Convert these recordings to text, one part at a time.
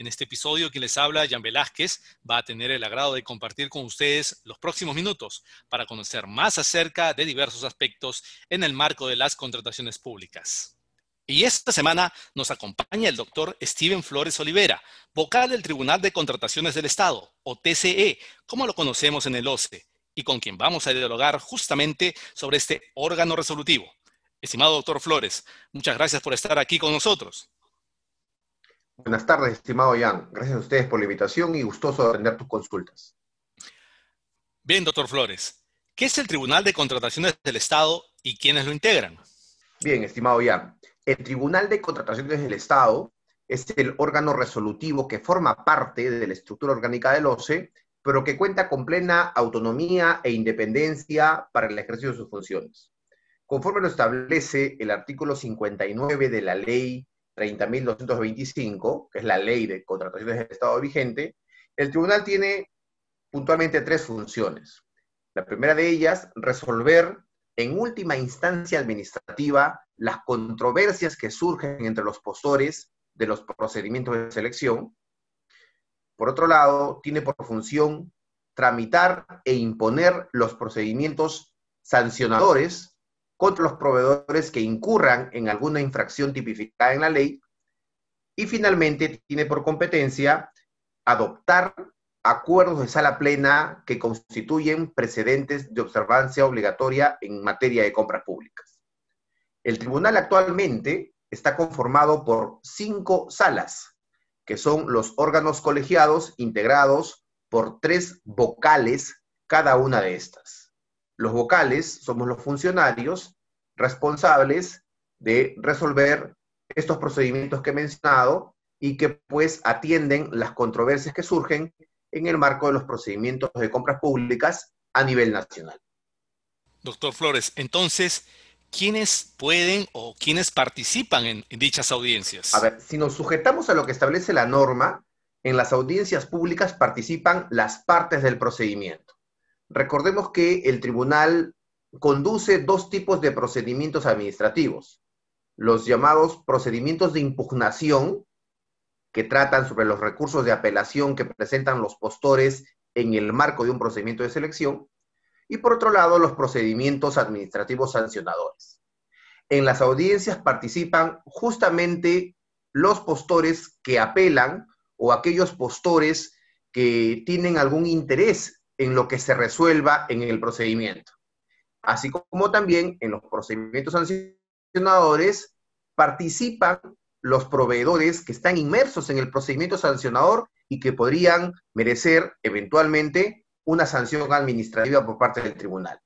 En este episodio, quien les habla, Jan Velázquez, va a tener el agrado de compartir con ustedes los próximos minutos para conocer más acerca de diversos aspectos en el marco de las contrataciones públicas. Y esta semana nos acompaña el doctor Steven Flores Olivera, vocal del Tribunal de Contrataciones del Estado, o TCE, como lo conocemos en el OCE, y con quien vamos a dialogar justamente sobre este órgano resolutivo. Estimado doctor Flores, muchas gracias por estar aquí con nosotros. Buenas tardes, estimado Jan. Gracias a ustedes por la invitación y gustoso de atender tus consultas. Bien, doctor Flores. ¿Qué es el Tribunal de Contrataciones del Estado y quiénes lo integran? Bien, estimado Jan. El Tribunal de Contrataciones del Estado es el órgano resolutivo que forma parte de la estructura orgánica del OCE, pero que cuenta con plena autonomía e independencia para el ejercicio de sus funciones. Conforme lo establece el artículo 59 de la Ley 30.225, que es la ley de contrataciones del Estado vigente, el tribunal tiene puntualmente tres funciones. La primera de ellas, resolver en última instancia administrativa las controversias que surgen entre los postores de los procedimientos de selección. Por otro lado, tiene por función tramitar e imponer los procedimientos sancionadores contra los proveedores que incurran en alguna infracción tipificada en la ley. Y finalmente tiene por competencia adoptar acuerdos de sala plena que constituyen precedentes de observancia obligatoria en materia de compras públicas. El tribunal actualmente está conformado por cinco salas, que son los órganos colegiados integrados por tres vocales cada una de estas. Los vocales somos los funcionarios responsables de resolver estos procedimientos que he mencionado y que pues atienden las controversias que surgen en el marco de los procedimientos de compras públicas a nivel nacional. Doctor Flores, entonces, ¿quiénes pueden o quiénes participan en, en, dichas audiencias? A ver, si nos sujetamos a lo que establece la norma, en las audiencias públicas participan las partes del procedimiento. Recordemos que el tribunal conduce dos tipos de procedimientos administrativos. Los llamados procedimientos de impugnación, que tratan sobre los recursos de apelación que presentan los postores en el marco de un procedimiento de selección. Y por otro lado, los procedimientos administrativos sancionadores. En las audiencias participan justamente los postores que apelan o aquellos postores que tienen algún interés en lo que se resuelva en el procedimiento. Así como también en los procedimientos sancionadores participan los proveedores que están inmersos en el procedimiento sancionador y que podrían merecer eventualmente una sanción administrativa por parte del tribunal.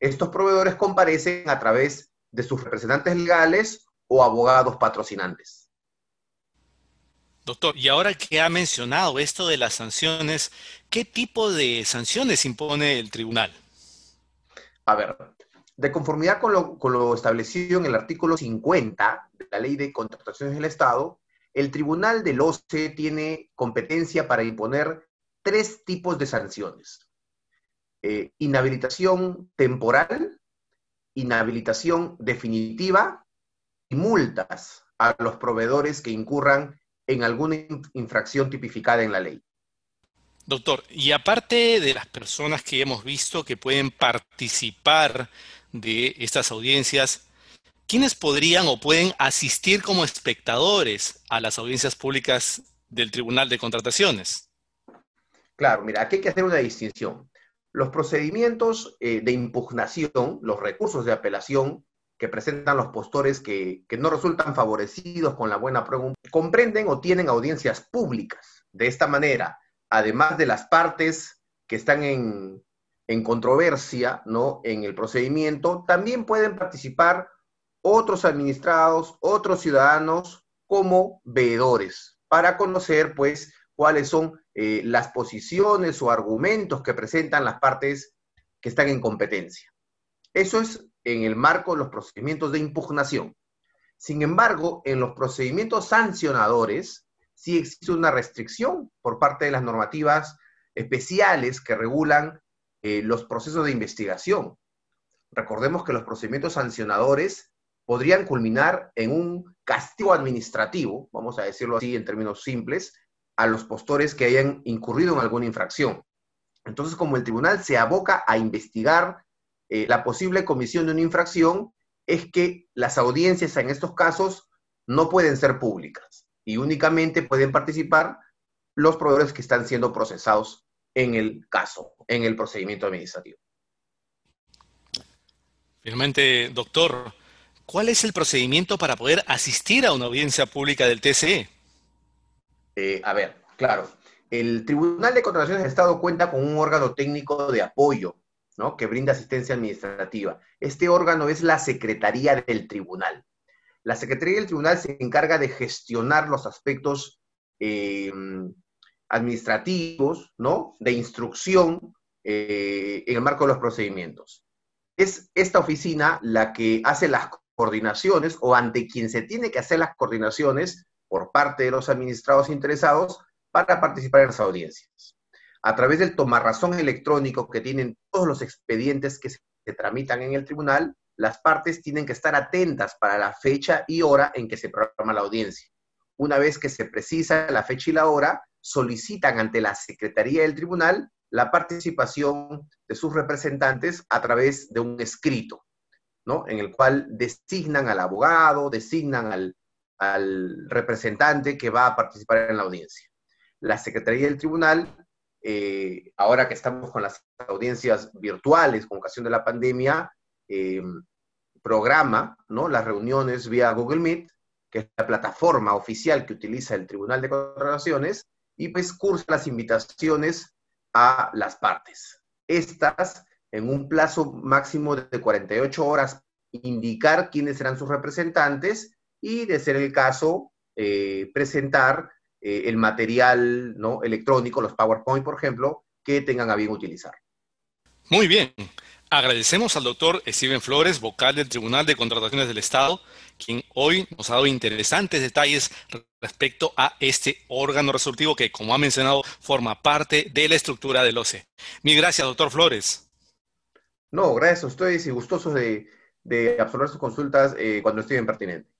Estos proveedores comparecen a través de sus representantes legales o abogados patrocinantes. Doctor, y ahora que ha mencionado esto de las sanciones, ¿qué tipo de sanciones impone el tribunal? A ver, de conformidad con lo, establecido en el artículo 50 de la Ley de Contrataciones del Estado, el Tribunal del OCE tiene competencia para imponer tres tipos de sanciones. Eh, inhabilitación temporal, inhabilitación definitiva y multas a los proveedores que incurran en alguna infracción tipificada en la ley. Doctor, y aparte de las personas que hemos visto que pueden participar de estas audiencias, ¿quiénes podrían o pueden asistir como espectadores a las audiencias públicas del Tribunal de Contrataciones? Claro, mira, aquí hay que hacer una distinción. Los procedimientos eh, de impugnación, los recursos de apelación, que presentan los postores que, no resultan favorecidos con la buena prueba, comprenden o tienen audiencias públicas. De esta manera, además de las partes que están en, en controversia ¿no? en el procedimiento, también pueden participar otros administrados, otros ciudadanos como veedores, para conocer pues cuáles son eh, las posiciones o argumentos que presentan las partes que están en competencia. Eso es en el marco de los procedimientos de impugnación. Sin embargo, en los procedimientos sancionadores sí existe una restricción por parte de las normativas especiales que regulan eh, los procesos de investigación. Recordemos que los procedimientos sancionadores podrían culminar en un castigo administrativo, vamos a decirlo así en términos simples, a los postores que hayan incurrido en alguna infracción. Entonces, como el tribunal se aboca a investigar eh, la posible comisión de una infracción, es que las audiencias en estos casos no pueden ser públicas y únicamente pueden participar los proveedores que están siendo procesados en el caso, en el procedimiento administrativo. Finalmente, doctor, ¿cuál es el procedimiento para poder asistir a una audiencia pública del TCE? Eh, a ver, claro. El Tribunal de Contrataciones de Estado cuenta con un órgano técnico de apoyo, ¿no? Que brinda asistencia administrativa. Este órgano es la Secretaría del Tribunal. La Secretaría del Tribunal se encarga de gestionar los aspectos eh, administrativos, ¿no? De instrucción eh, en el marco de los procedimientos. Es esta oficina la que hace las coordinaciones o ante quien se tiene que hacer las coordinaciones por parte de los administrados interesados para participar en las audiencias. A través del tomarrazón electrónico que tienen todos los expedientes que se, tramitan en el tribunal, las partes tienen que estar atentas para la fecha y hora en que se programa la audiencia. Una vez que se precisa la fecha y la hora, solicitan ante la Secretaría del Tribunal la participación de sus representantes a través de un escrito, ¿no? En el cual designan al abogado, designan al, representante que va a participar en la audiencia. La Secretaría del Tribunal, eh, ahora que estamos con las audiencias virtuales con ocasión de la pandemia, eh, programa ¿no? las reuniones vía Google Meet, que es la plataforma oficial que utiliza el Tribunal de Contrataciones, y pues cursa las invitaciones a las partes. Estas, en un plazo máximo de 48 horas, indicar quiénes serán sus representantes y, de ser el caso, eh, presentar eh, el material ¿no? electrónico, los PowerPoint, por ejemplo, que tengan a bien utilizar. Muy bien. Agradecemos al doctor Steven Flores, vocal del Tribunal de Contrataciones del Estado, quien hoy nos ha dado interesantes detalles respecto a este órgano resolutivo que, como ha mencionado, forma parte de la estructura del OCE. Mil gracias, doctor Flores. No, gracias a ustedes y gustosos de, absorber sus consultas eh, cuando estén pertinentes.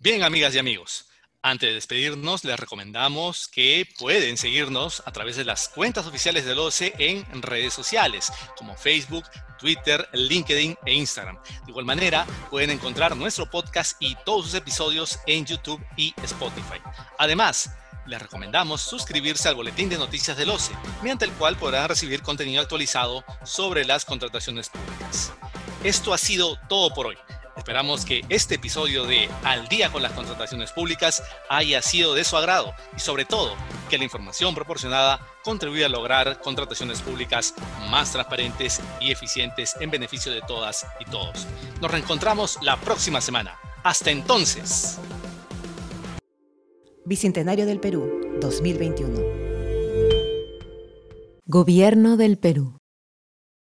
Bien, amigas y amigos. Antes de despedirnos, les recomendamos que pueden seguirnos a través de las cuentas oficiales del OCE en redes sociales, como Facebook, Twitter, LinkedIn e Instagram. De igual manera, pueden encontrar nuestro podcast y todos sus episodios en YouTube y Spotify. Además, les recomendamos suscribirse al boletín de noticias del OCE, mediante el cual podrán recibir contenido actualizado sobre las contrataciones públicas. Esto ha sido todo por hoy. Esperamos que este episodio de Al día con las contrataciones públicas haya sido de su agrado y sobre todo que la información proporcionada contribuya a lograr contrataciones públicas más transparentes y eficientes en beneficio de todas y todos. Nos reencontramos la próxima semana. Hasta entonces. Bicentenario del Perú, 2021. Gobierno del Perú.